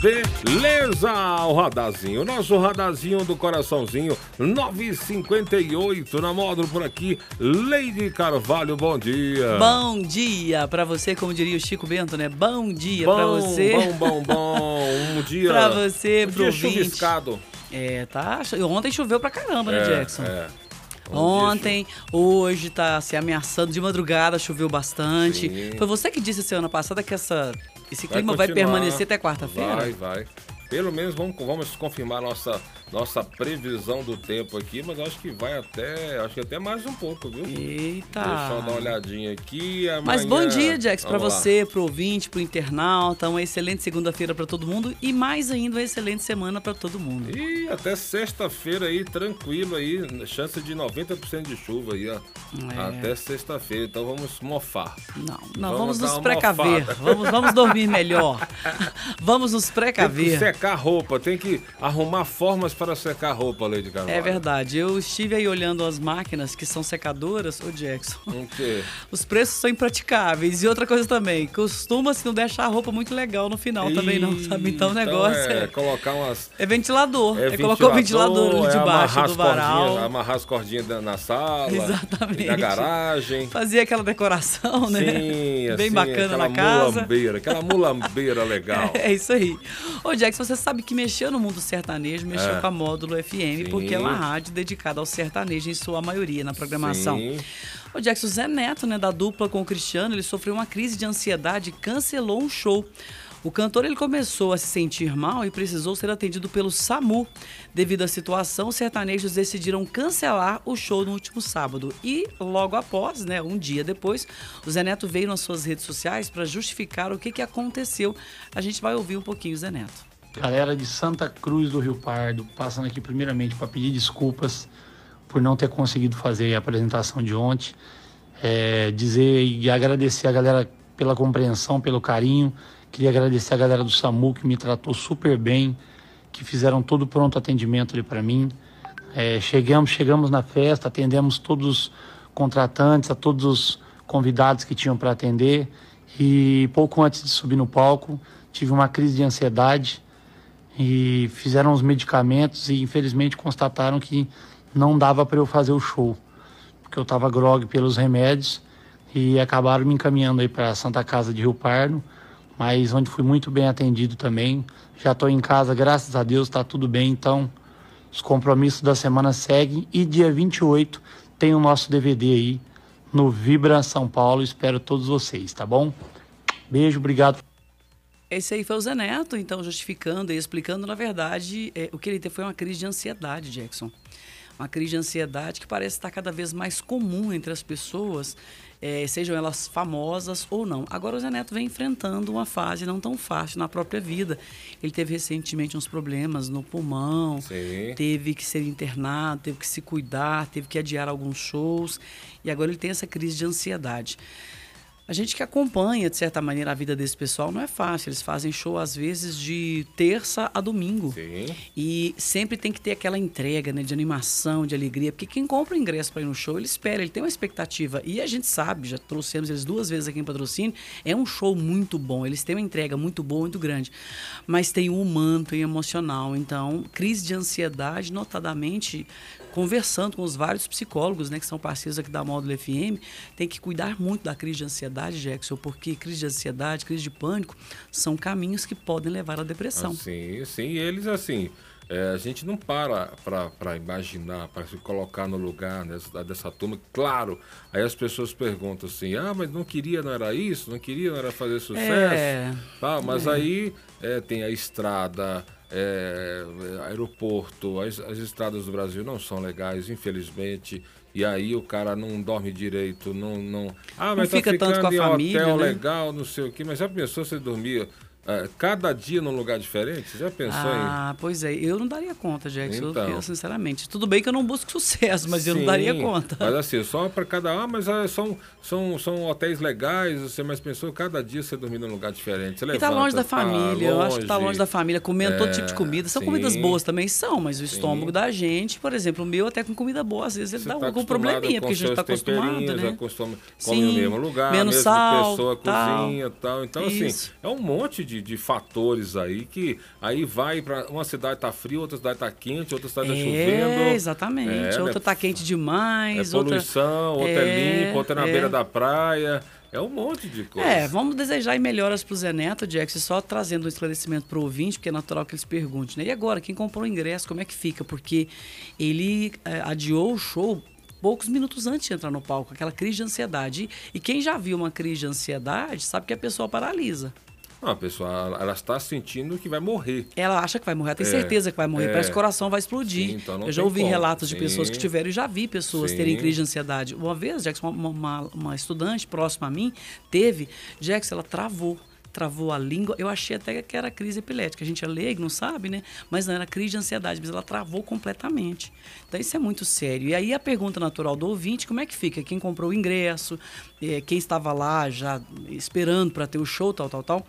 Beleza! O radarzinho, nosso radarzinho do coraçãozinho, 958 na módulo por aqui. Lady Carvalho, bom dia. Bom dia pra você, como diria o Chico Bento, né? Bom dia pra você. Bom, bom, bom. Um dia. pra você, um pro dia chuviscado. É, tá. Ontem choveu pra caramba, né, É, Jackson? é. Um Ontem, hoje tá se ameaçando de madrugada, choveu bastante. Sim. Foi você que disse semana passada que essa, esse Vai clima vai, continuar. permanecer até quarta-feira? Vai, vai. Pelo menos vamos, vamos confirmar nossa, nossa previsão do tempo aqui, mas acho que vai até. Acho que até mais um pouco, viu? Eita! Deixa eu dar uma olhadinha aqui. Mas amanhã- bom dia, Jax, lá. você, pro ouvinte, pro internauta. Uma excelente segunda-feira pra todo mundo e mais ainda uma excelente semana pra todo mundo. E até sexta-feira aí, tranquilo aí, chance de 90% de chuva aí, ó. É. Até sexta-feira, então vamos mofar. Não, não, Vamos vamos, nos precaver. mofada. Vamos, vamos dormir melhor. vamos nos Tem que precaver. secar roupa, tem que arrumar formas para secar roupa, Lady Carvalho. É verdade. Eu estive aí olhando as máquinas que são secadoras, ô Jackson. O quê? Os preços são impraticáveis. E outra coisa também, costuma-se não deixar a roupa muito legal no final também, não, sabe? Então o negócio é, é, colocar umas. é ventilador. É É, colocou o ventilador ali é debaixo do varal. Amarrar as cordinhas na sala. Exatamente. Na garagem. Fazer aquela decoração, né? Sim, Bem assim, bacana na casa. mulambeira, aquela mulambeira legal. É isso aí. Ô, Jackson, você sabe que mexeu no mundo sertanejo, mexeu É. com a Módulo FM, Sim. porque é uma rádio dedicada ao sertanejo em sua maioria na programação. Sim. O Jackson Zé Neto, né, da dupla com o Cristiano, ele sofreu uma crise de ansiedade e cancelou um show. O cantor ele começou a se sentir mal e precisou ser atendido pelo SAMU. Devido à situação, os sertanejos decidiram cancelar o show no último sábado. E logo após, né, um dia depois, o Zé Neto veio nas suas redes sociais para justificar o que, que aconteceu. A gente vai ouvir um pouquinho o Zé Neto. Galera de Santa Cruz do Rio Pardo, passando aqui primeiramente para pedir desculpas por não ter conseguido fazer a apresentação de ontem. É, dizer e agradecer a galera pela compreensão, pelo carinho. Queria agradecer a galera do SAMU que me tratou super bem, que fizeram todo o pronto atendimento ali para mim. É, chegamos, chegamos na festa, atendemos todos os contratantes, a todos os convidados que tinham para atender. E pouco antes de subir no palco, tive uma crise de ansiedade e fizeram os medicamentos e infelizmente constataram que não dava para eu fazer o show, porque eu estava grog pelos remédios e acabaram me encaminhando aí para a Santa Casa de Rio Pardo, mas onde fui muito bem atendido também. Já estou em casa, graças a Deus, está tudo bem, então os compromissos da semana seguem e dia 28 tem o nosso DVD aí no Vibra São Paulo. Espero todos vocês, tá bom? Beijo, obrigado. Esse aí foi o Zé Neto, então, justificando e explicando, na verdade, é, o que ele teve foi uma crise de ansiedade, Jackson. Uma crise de ansiedade que parece estar cada vez mais comum entre as pessoas, é, sejam elas famosas ou não. Agora o Zé Neto vem enfrentando uma fase não tão fácil na própria vida. Ele teve recentemente uns problemas no pulmão, Sim. teve que ser internado, teve que se cuidar, teve que adiar alguns shows e agora ele tem essa crise de ansiedade. A gente que acompanha, de certa maneira, a vida desse pessoal não é fácil. Eles fazem show, às vezes, de terça a domingo. Sim. E sempre tem que ter aquela entrega, né? De animação, de alegria. Porque quem compra o ingresso para ir no show, ele espera, ele tem uma expectativa. E a gente sabe, já trouxemos eles duas vezes aqui em patrocínio, é um show muito bom. Eles têm uma entrega muito boa, muito grande. Mas tem o humano, tem o emocional. Então, crise de ansiedade, notadamente, conversando com os vários psicólogos, né? Que são parceiros aqui da Módulo FM, tem que cuidar muito da crise de ansiedade, Jackson, porque crise de ansiedade, crise de pânico, são caminhos que podem levar à depressão. Sim, sim. E eles, assim, é, a gente não para para imaginar, para se colocar no lugar dessa, dessa turma. Claro, aí as pessoas perguntam assim: ah, mas não queria, não era isso? Não queria, não era fazer sucesso? É. Tá, mas aí é, tem a estrada. É, aeroporto, as, as estradas do Brasil não são legais, infelizmente. E aí o cara não dorme direito, não. não ah, mas fica tá tanto ficando com a em família, hotel né? legal, não sei o quê. Mas já pensou você dormir é, cada dia num lugar diferente? Você já pensou Ah, pois é. Eu não daria conta, Jackson. Então. Eu, sinceramente. Tudo bem que eu não busco sucesso, mas em. eu não daria Sim, conta. Mas assim, só para cada. Ah, mas ah, são, são, são hotéis legais, você mais pensou, cada dia você dormir num lugar diferente. Você E tá levanta, longe da família, eu acho que tá longe da família, comendo todo É, tipo de comida. São sim. comidas boas também, são, mas o estômago da gente, por exemplo, o meu até com comida boa, às vezes ele Você dá tá algum probleminha, porque a gente tá acostumado, né? acostuma- come no Sim, mesmo lugar, menos mesma sal, pessoa tal. cozinha tal. Então, Isso. assim, é um monte de, de fatores aí que aí vai para uma cidade tá fria, outra cidade tá quente, outra cidade tá chovendo. É, exatamente. É, outra né? tá quente É demais, outra... poluição, outra é, É, limpa, outra é na é. beira da praia. É um monte de coisa. É, vamos desejar melhoras pro Zé Neto, Jackson, só trazendo um esclarecimento pro ouvinte, porque é natural que eles perguntem, né? E agora, quem comprou o ingresso, como é que fica? Porque ele é, adiou o show poucos minutos antes de entrar no palco, aquela crise de ansiedade. E quem já viu uma crise de ansiedade sabe que a pessoa paralisa. Não, a pessoa, ela- está sentindo que vai morrer. Ela acha que vai morrer, ela tem É, certeza que vai morrer, é. parece que o coração vai explodir. Sim, então eu já ouvi como. relatos de pessoas que Sim. tiveram e já vi pessoas Sim. terem crise de ansiedade. Uma vez, Jackson, uma, uma, uma estudante próxima a mim teve, Jackson, ela travou. Travou a língua. Eu achei até que era crise epilética. A gente é leigo, não sabe, né? Mas não era crise de ansiedade, mas ela travou completamente. Então isso é muito sério. E aí a pergunta natural do ouvinte, como é que fica? Quem comprou o ingresso, eh, quem estava lá já esperando para ter o show, tal, tal, tal.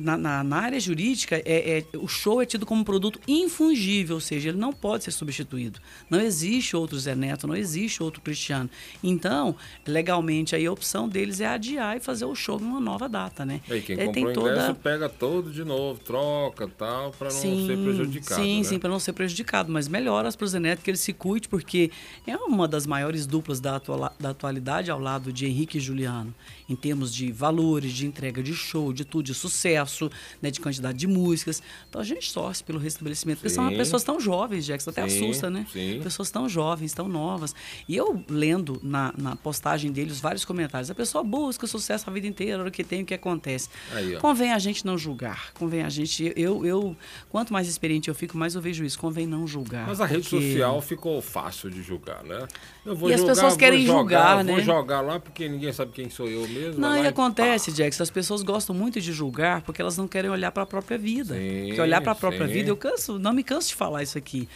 Na, na- na área jurídica, é, é- o show é tido como produto infungível, ou seja, ele não pode ser substituído. Não existe outro Zé Neto, não existe outro Cristiano. Então, legalmente, aí a opção deles é adiar e fazer o show numa nova data, né? Aí quem E aí comprou o tem toda- ingresso pega todo de novo, troca tal, para não ser prejudicado. Sim, né? sim, para não ser prejudicado. Mas melhoras para o Zeneto que ele se cuide, porque é uma das maiores duplas da, atua- da atualidade ao lado de Henrique e Juliano, em termos de valores, de entrega de show, de tudo, de sucesso, né, de quantidade de músicas. Então a gente torce pelo restabelecimento, porque são pessoas tão jovens, Jackson, até Sim, assusta, né? sim. Pessoas tão jovens, tão novas. E eu lendo na, na postagem deles vários comentários, a pessoa busca sucesso a vida inteira, hora que tem, o que acontece. Aí. Convém a gente não julgar. Convém a gente. Eu, eu, quanto mais experiente eu fico, mais eu vejo isso. Convém não julgar. Mas a rede porque- social ficou fácil de julgar, né? Eu vou E as julgar, pessoas vou querem jogar, julgar, Vou né? jogar lá porque ninguém sabe quem sou eu mesmo. Não, e acontece, pá. Jackson, as pessoas gostam muito de julgar porque elas não querem olhar para a própria vida. Sim, porque olhar para a própria sim. vida, eu canso, não me canso de falar isso aqui.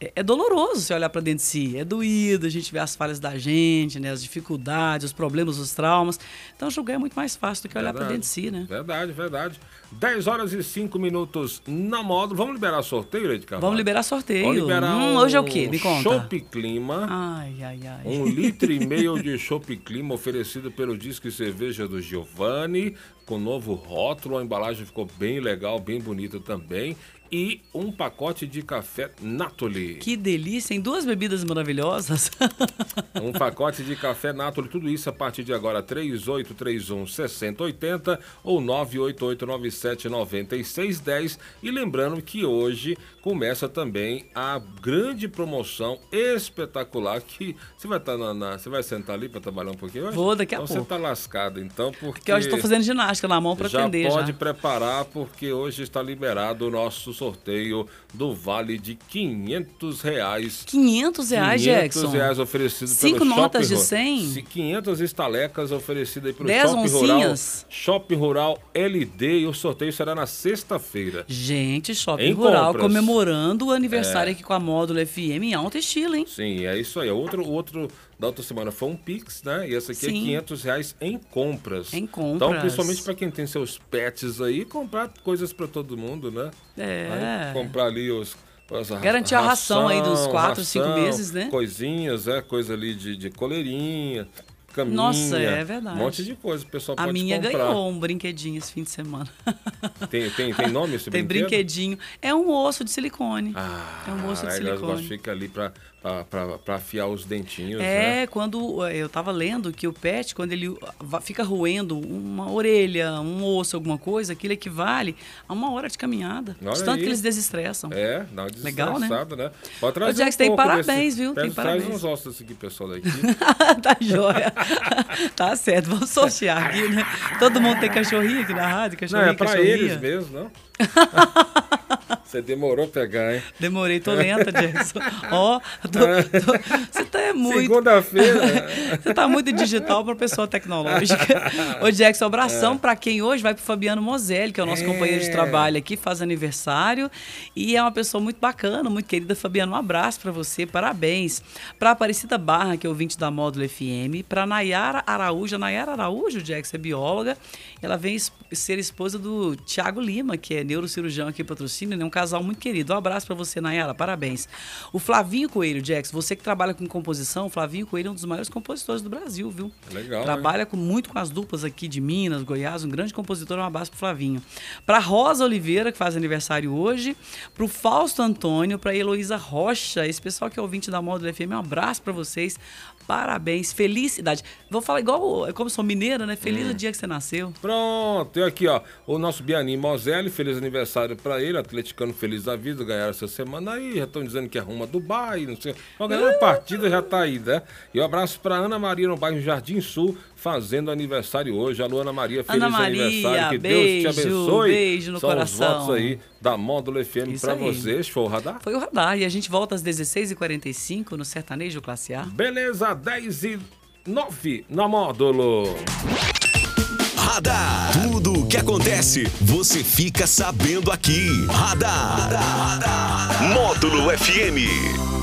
É, é doloroso você olhar para dentro de si, é doído, a gente vê as falhas da gente, né, as dificuldades, os problemas, os traumas. Então julgar é muito mais fácil do que olhar para dentro de si, né? Verdade, verdade. 10 horas e 5 minutos na módulo. Vamos liberar sorteio, Leite Carvalho? Vamos liberar sorteio. Vamos liberar Hum, um hoje é o quê? Me conta. Chopp Clima. Ai, ai, ai. Um litro e meio de Chopp Clima oferecido pelo Disque Cerveja do Giovanni, com novo rótulo. A embalagem ficou bem legal, bem bonita também. E um pacote de café Natoli. Que delícia, em duas bebidas maravilhosas. Um pacote de café Natoli, tudo isso a partir de agora, 3831 6080 ou 98897 9610. E lembrando que hoje começa também a grande promoção espetacular que você vai estar na, na- você vai sentar ali para trabalhar um pouquinho hoje? Vou, daqui a então pouco. você tá lascado então, porque Porque hoje estou fazendo ginástica na mão para já atender pode já. preparar porque hoje está liberado o nosso sorteio do vale de 500 reais 500 reais, 500 Jackson. reais oferecido Cinco pelo notas de Ru- 100? Se 500 estalecas oferecidas aí pelo Dez Shopping Rural. oncinhas? Shopping Rural LD e o sorteio será na sexta-feira. Gente, Shopping Em Rural compras. É. comemorando o aniversário aqui com a Módulo FM em alto estilo, hein? Sim, é isso aí. Outro, outro da outra semana foi um Pix, né? E esse aqui é Sim. 500 reais em compras. Em compras. Então, principalmente para quem tem seus pets aí, comprar coisas para todo mundo, né? É. Aí, comprar ali os. Garantir a ração aí dos quatro, cinco ração, meses, né? Coisinhas, é, coisa ali de, de coleirinha, caminha. Nossa, é verdade. Um monte de coisa. O pessoal A pode minha comprar. ganhou um brinquedinho esse fim de semana. Tem, tem, tem nome esse Tem brinquedo? brinquedinho. É um osso de silicone. Ah, é um osso de aí elas gostam, silicone. fica ali para afiar os dentinhos, É, né? quando eh, eu tava lendo que o pet, quando ele fica roendo uma orelha, um osso, alguma coisa, aquilo equivale a uma hora de caminhada. Olha tanto aí. que eles desestressam. É, dá uma Legal, né? né? Pode trazer Ô, um tem parabéns, desse- viu? Tem Traz, traz parabéns. uns ossos aqui, pessoal daqui. tá joia. tá certo, vamos sortear aqui, né? Todo mundo tem cachorrinho aqui na rádio, Não, cachorrinho, é pra cachorrinha. eles mesmo, não? Você demorou a pegar, hein? Demorei, tô lenta, Jackson. Ó, tô- você tá é muito. Segunda-feira. Você tá muito digital para pessoa tecnológica. Ô, Jackson, abração pra quem hoje vai pro Fabiano Moselli, que é o nosso É. companheiro de trabalho aqui, faz aniversário. E é uma pessoa muito bacana, muito querida. Fabiano, um abraço pra você, parabéns. Pra Aparecida Barra, que é ouvinte da Módulo FM. Pra Nayara Araújo. A Nayara Araújo, Jackson, é bióloga. Ela vem ser esposa do Tiago Lima, que é neurocirurgião aqui em patrocínio, né? Um casal muito querido. Um abraço pra você, Nayara, parabéns. O Flavinho Coelho, Jackson, você que trabalha com composição, o Flavinho Coelho é um dos maiores compositores do Brasil, viu? Legal, Trabalha com, muito com as duplas aqui de Minas, Goiás, um grande compositor, um abraço pro Flavinho. Pra Rosa Oliveira, que faz aniversário hoje, pro Fausto Antônio, pra Heloísa Rocha, esse pessoal que é ouvinte da Módulo FM, um abraço pra vocês. Parabéns, felicidade. Vou falar igual, como sou mineira, né? Feliz Hum. o dia que você nasceu. Pronto, e aqui, ó, o nosso Bianim Moselli, feliz aniversário pra ele, atleticano feliz da vida, ganharam essa semana aí, já estão dizendo que arruma Dubai, não sei, mas ganhando a partida já tá aí, né? E um abraço pra Ana Maria no bairro Jardim Sul, fazendo aniversário hoje. Alô, Ana Maria, feliz Ana Maria, aniversário, que beijo, Deus te abençoe. beijo no São coração. os votos aí da Módulo FM aí. vocês, show, radar? Foi o radar. E a gente volta às 16h45 no Sertanejo Classe A. Beleza, 10 e 9 na Módulo. Radar. Tudo o que acontece, você fica sabendo aqui. Radar. Módulo FM.